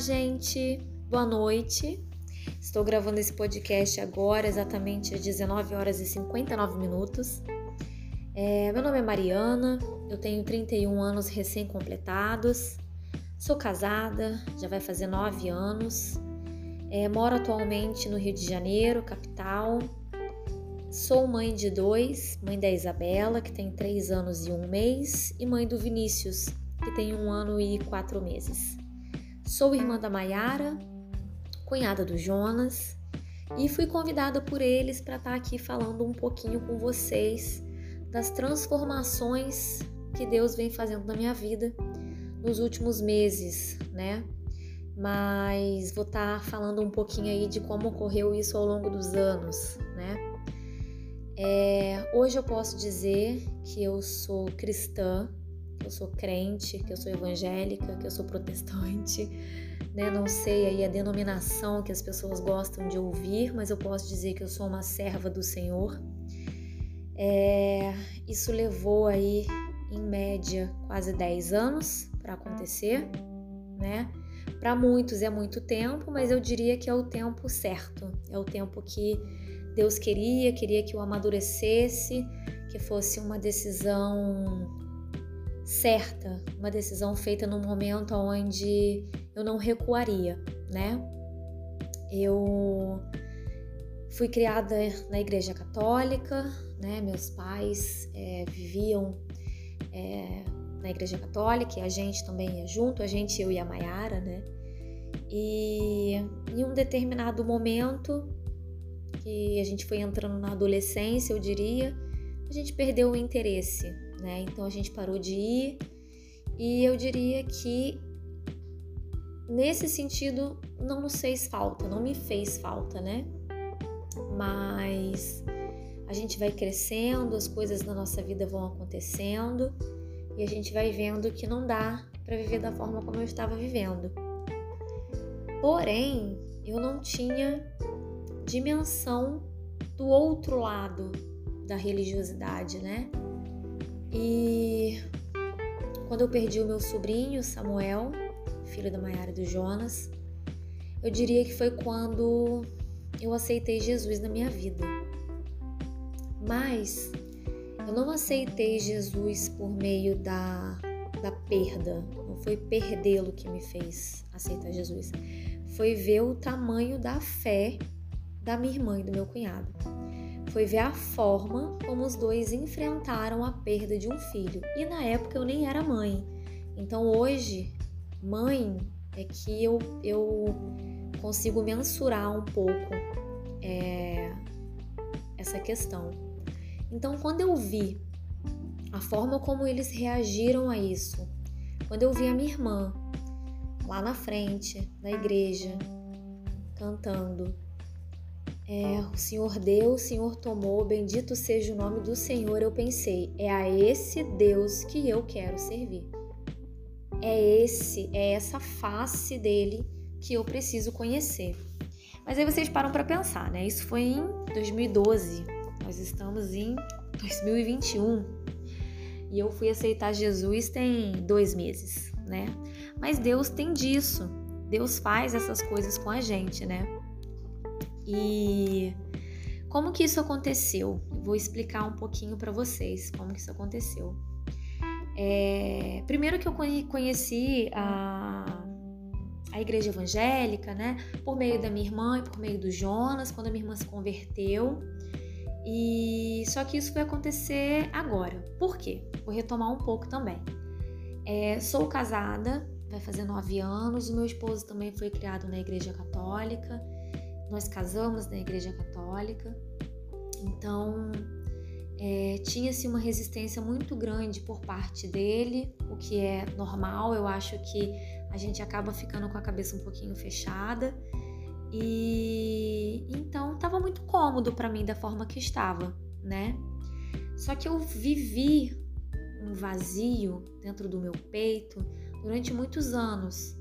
gente! Boa noite! Estou gravando esse podcast agora, exatamente às 19 horas e 59 minutos. É, meu nome é Mariana, eu tenho 31 anos recém-completados, sou casada, já vai fazer 9 anos, é, moro atualmente no Rio de Janeiro, capital. Sou mãe de dois, mãe da Isabela, que tem 3 anos e um mês, e mãe do Vinícius, que tem um ano e quatro meses. Sou irmã da Maiara, cunhada do Jonas, e fui convidada por eles para estar tá aqui falando um pouquinho com vocês das transformações que Deus vem fazendo na minha vida nos últimos meses, né? Mas vou estar tá falando um pouquinho aí de como ocorreu isso ao longo dos anos, né? É, hoje eu posso dizer que eu sou cristã, que eu sou crente, que eu sou evangélica, que eu sou protestante, né? Não sei aí a denominação que as pessoas gostam de ouvir, mas eu posso dizer que eu sou uma serva do Senhor. É, isso levou aí, em média, quase 10 anos para acontecer, né? Para muitos é muito tempo, mas eu diria que é o tempo certo, é o tempo que Deus queria, queria que eu amadurecesse, que fosse uma decisão certa, uma decisão feita no momento onde eu não recuaria, né? Eu fui criada na Igreja Católica, né? Meus pais é, viviam é, na Igreja Católica e a gente também ia junto, a gente, eu e a Maiara, né? E em um determinado momento que a gente foi entrando na adolescência, eu diria, a gente perdeu o interesse né? Então a gente parou de ir e eu diria que nesse sentido não nos fez falta, não me fez falta, né? Mas a gente vai crescendo, as coisas na nossa vida vão acontecendo e a gente vai vendo que não dá para viver da forma como eu estava vivendo. Porém, eu não tinha dimensão do outro lado da religiosidade, né? E quando eu perdi o meu sobrinho, Samuel, filho da Maiara e do Jonas, eu diria que foi quando eu aceitei Jesus na minha vida. Mas eu não aceitei Jesus por meio da, da perda, não foi perdê-lo que me fez aceitar Jesus, foi ver o tamanho da fé da minha irmã e do meu cunhado foi ver a forma como os dois enfrentaram a perda de um filho. E na época eu nem era mãe. Então hoje, mãe é que eu, eu consigo mensurar um pouco é, essa questão. Então, quando eu vi a forma como eles reagiram a isso, quando eu vi a minha irmã lá na frente, na igreja, cantando, é, o Senhor deu, o Senhor tomou, bendito seja o nome do Senhor. Eu pensei, é a esse Deus que eu quero servir. É esse, é essa face dele que eu preciso conhecer. Mas aí vocês param para pensar, né? Isso foi em 2012. Nós estamos em 2021 e eu fui aceitar Jesus tem dois meses, né? Mas Deus tem disso. Deus faz essas coisas com a gente, né? E como que isso aconteceu? vou explicar um pouquinho para vocês como que isso aconteceu. É, primeiro que eu conheci a, a igreja evangélica, né? Por meio da minha irmã e por meio do Jonas, quando a minha irmã se converteu. E só que isso foi acontecer agora. Por quê? Vou retomar um pouco também. É, sou casada, vai fazer nove anos. O meu esposo também foi criado na igreja católica. Nós casamos na Igreja Católica, então é, tinha-se uma resistência muito grande por parte dele, o que é normal, eu acho que a gente acaba ficando com a cabeça um pouquinho fechada. E então estava muito cômodo para mim da forma que estava, né? Só que eu vivi um vazio dentro do meu peito durante muitos anos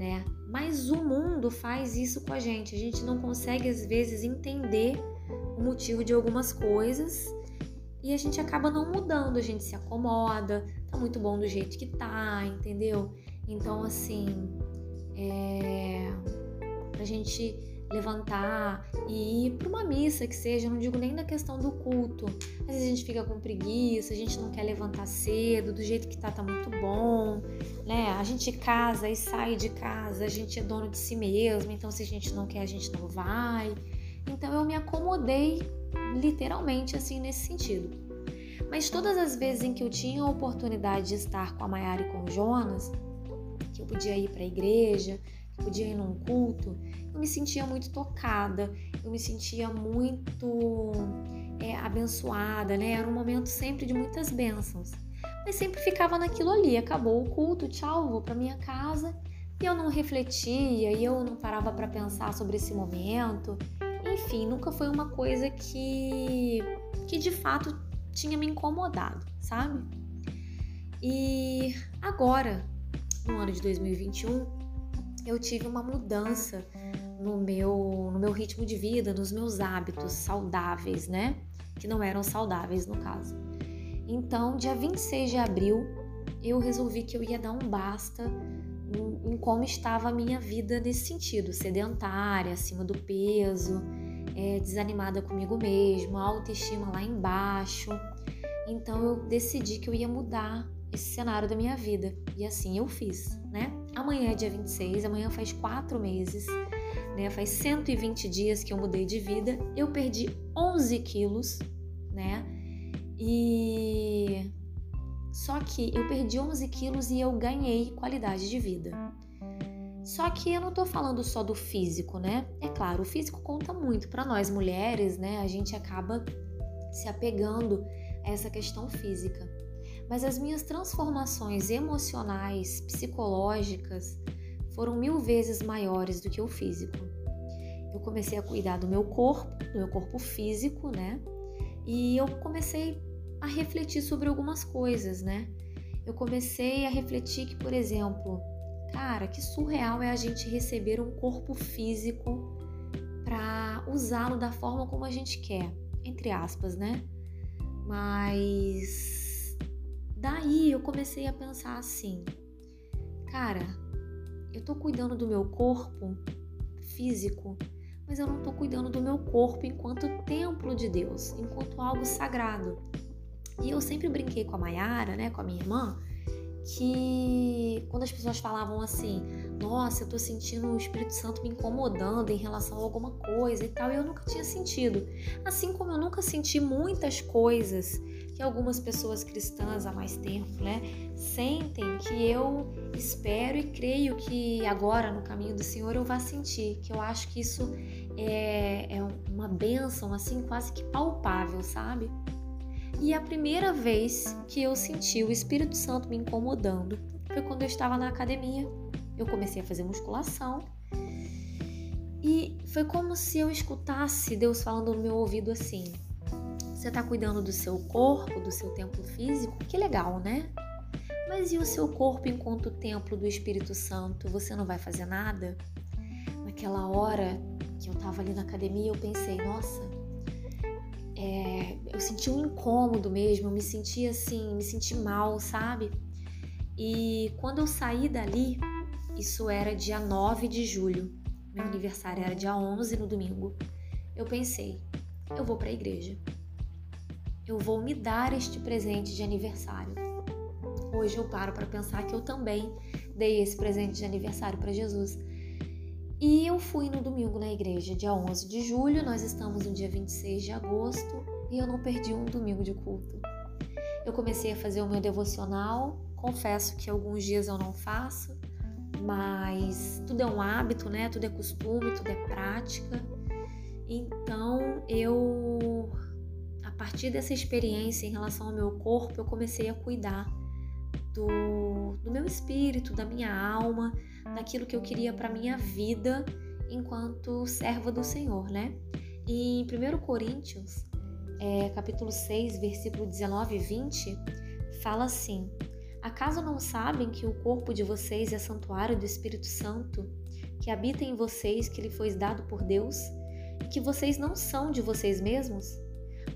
né? Mas o mundo faz isso com a gente. A gente não consegue às vezes entender o motivo de algumas coisas e a gente acaba não mudando, a gente se acomoda, tá muito bom do jeito que tá, entendeu? Então, assim, é, pra gente levantar e ir para uma missa que seja, não digo nem na questão do culto. Às vezes a gente fica com preguiça, a gente não quer levantar cedo, do jeito que tá tá muito bom, né? A gente casa e sai de casa, a gente é dono de si mesmo, então se a gente não quer, a gente não vai. Então eu me acomodei literalmente assim nesse sentido. Mas todas as vezes em que eu tinha a oportunidade de estar com a Maiara e com o Jonas, que eu podia ir para a igreja, podia ir num culto, eu me sentia muito tocada, eu me sentia muito é, abençoada, né? Era um momento sempre de muitas bênçãos. Mas sempre ficava naquilo ali, acabou o culto, tchau, vou para minha casa. E eu não refletia, e eu não parava para pensar sobre esse momento. Enfim, nunca foi uma coisa que que de fato tinha me incomodado, sabe? E agora, no ano de 2021, eu tive uma mudança no meu, no meu ritmo de vida, nos meus hábitos saudáveis, né? Que não eram saudáveis no caso. Então, dia 26 de abril, eu resolvi que eu ia dar um basta em, como estava a minha vida nesse sentido, sedentária, acima do peso, é, desanimada comigo mesma, autoestima lá embaixo. Então eu decidi que eu ia mudar esse cenário da minha vida. E assim eu fiz, né? Amanhã é dia 26, amanhã faz quatro meses, né? Faz 120 dias que eu mudei de vida. Eu perdi 11 quilos, né? E só que eu perdi 11 quilos e eu ganhei qualidade de vida. Só que eu não tô falando só do físico, né? É claro, o físico conta muito para nós mulheres, né? A gente acaba se apegando a essa questão física mas as minhas transformações emocionais, psicológicas, foram mil vezes maiores do que o físico. Eu comecei a cuidar do meu corpo, do meu corpo físico, né? E eu comecei a refletir sobre algumas coisas, né? Eu comecei a refletir que, por exemplo, cara, que surreal é a gente receber um corpo físico para usá-lo da forma como a gente quer, entre aspas, né? Mas Daí eu comecei a pensar assim: cara, eu tô cuidando do meu corpo físico, mas eu não tô cuidando do meu corpo enquanto templo de Deus, enquanto algo sagrado. E eu sempre brinquei com a Mayara, né, com a minha irmã, que quando as pessoas falavam assim, nossa, eu tô sentindo o Espírito Santo me incomodando em relação a alguma coisa e tal, eu nunca tinha sentido. Assim como eu nunca senti muitas coisas que algumas pessoas cristãs há mais tempo, né, sentem que eu espero e creio que agora no caminho do Senhor eu vá sentir, que eu acho que isso é, é uma bênção assim quase que palpável, sabe? E a primeira vez que eu senti o Espírito Santo me incomodando foi quando eu estava na academia. Eu comecei a fazer musculação e foi como se eu escutasse Deus falando no meu ouvido assim: Você está cuidando do seu corpo, do seu templo físico? Que legal, né? Mas e o seu corpo enquanto templo do Espírito Santo? Você não vai fazer nada? Naquela hora que eu estava ali na academia, eu pensei: Nossa é, eu senti um incômodo mesmo, eu me senti assim, me senti mal, sabe? E quando eu saí dali, isso era dia 9 de julho, meu aniversário era dia 11 no domingo, eu pensei, eu vou para a igreja. Eu vou me dar este presente de aniversário. Hoje eu paro para pensar que eu também dei esse presente de aniversário para Jesus. E eu fui no domingo na igreja, dia 11 de julho, nós estamos no dia 26 de agosto e eu não perdi um domingo de culto. Eu comecei a fazer o meu devocional, confesso que alguns dias eu não faço, mas tudo é um hábito, né? Tudo é costume, tudo é prática. Então eu, a partir dessa experiência em relação ao meu corpo, eu comecei a cuidar do, do meu espírito, da minha alma naquilo que eu queria para minha vida enquanto serva do Senhor, né? E em 1 Coríntios, é, capítulo 6, versículo 19 e 20, fala assim: Acaso não sabem que o corpo de vocês é santuário do Espírito Santo, que habita em vocês, que lhe foi dado por Deus, e que vocês não são de vocês mesmos?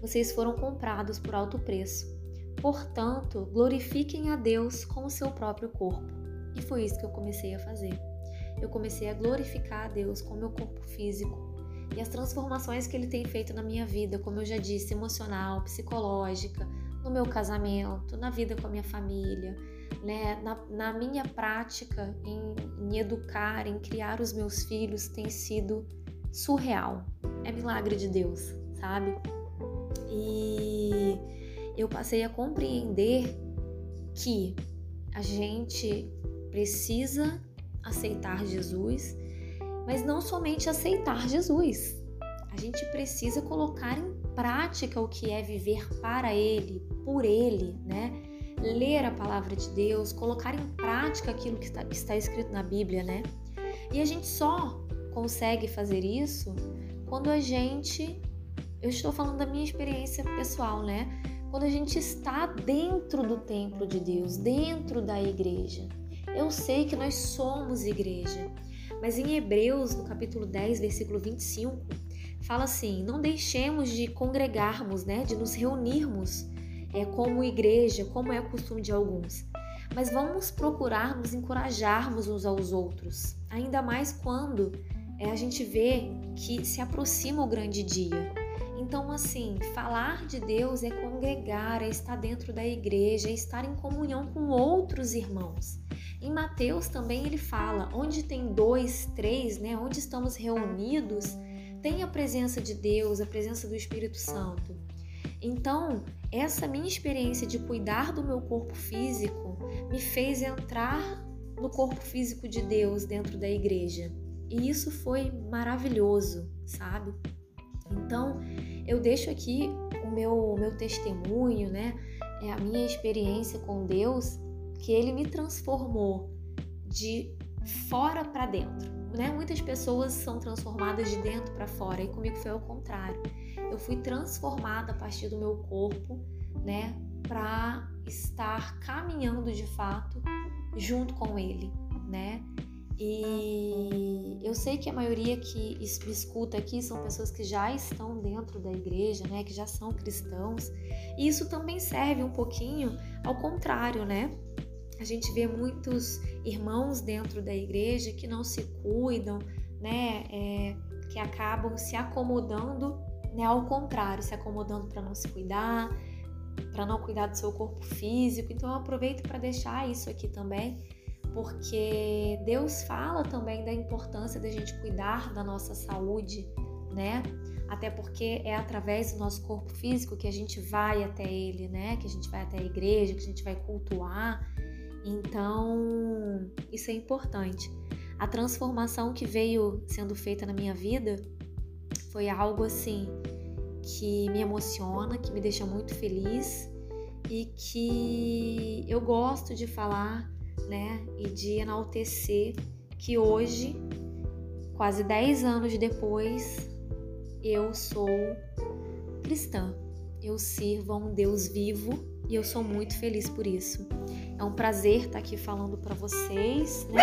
Vocês foram comprados por alto preço. Portanto, glorifiquem a Deus com o seu próprio corpo. E foi isso que eu comecei a fazer. eu comecei a glorificar a Deus com o meu corpo físico e as transformações que Ele tem feito na minha vida, como eu já disse, emocional, psicológica, no meu casamento, na vida com a minha família, né? na, na minha prática em, em educar, em criar os meus filhos, tem sido surreal. É milagre de Deus, sabe? E eu passei a compreender que a gente precisa aceitar Jesus, mas não somente aceitar Jesus. A gente precisa colocar em prática o que é viver para Ele, por Ele, né? Ler a palavra de Deus, colocar em prática aquilo que está, que está escrito na Bíblia, né? E a gente só consegue fazer isso quando a gente. Eu estou falando da minha experiência pessoal, né? Quando a gente está dentro do templo de Deus, dentro da igreja. Eu sei que nós somos igreja, mas em Hebreus, no capítulo 10, versículo 25, fala assim: não deixemos de congregarmos, né, de nos reunirmos é, como igreja, como é o costume de alguns, mas vamos procurar nos encorajarmos uns aos outros, ainda mais quando é, a gente vê que se aproxima o grande dia. Então, assim, falar de Deus é congregar, é estar dentro da igreja, é estar em comunhão com outros irmãos. Em Mateus também ele fala: onde tem dois, três, né? Onde estamos reunidos, tem a presença de Deus, a presença do Espírito Santo. Então, essa minha experiência de cuidar do meu corpo físico me fez entrar no corpo físico de Deus dentro da igreja. E isso foi maravilhoso, sabe? Então, eu deixo aqui o meu, meu testemunho, né? É a minha experiência com Deus, que Ele me transformou de fora para dentro. Né? Muitas pessoas são transformadas de dentro para fora e comigo foi ao contrário. Eu fui transformada a partir do meu corpo, né, para estar caminhando de fato junto com ele, né? E eu sei que a maioria que me escuta aqui são pessoas que já estão dentro da igreja, né, que já são cristãos. E isso também serve um pouquinho ao contrário, né? A gente vê muitos irmãos dentro da igreja que não se cuidam, né, é, que acabam se acomodando, né, ao contrário, se acomodando para não se cuidar, para não cuidar do seu corpo físico. Então eu aproveito para deixar isso aqui também porque Deus fala também da importância da gente cuidar da nossa saúde, né? Até porque é através do nosso corpo físico que a gente vai até Ele, né? Que a gente vai até a igreja, que a gente vai cultuar. Então, isso é importante. A transformação que veio sendo feita na minha vida foi algo assim que me emociona, que me deixa muito feliz e que eu gosto de falar né? E de enaltecer que hoje, quase 10 anos depois, eu sou cristã. Eu sirvo a um Deus vivo e eu sou muito feliz por isso. É um prazer estar aqui falando para vocês, né?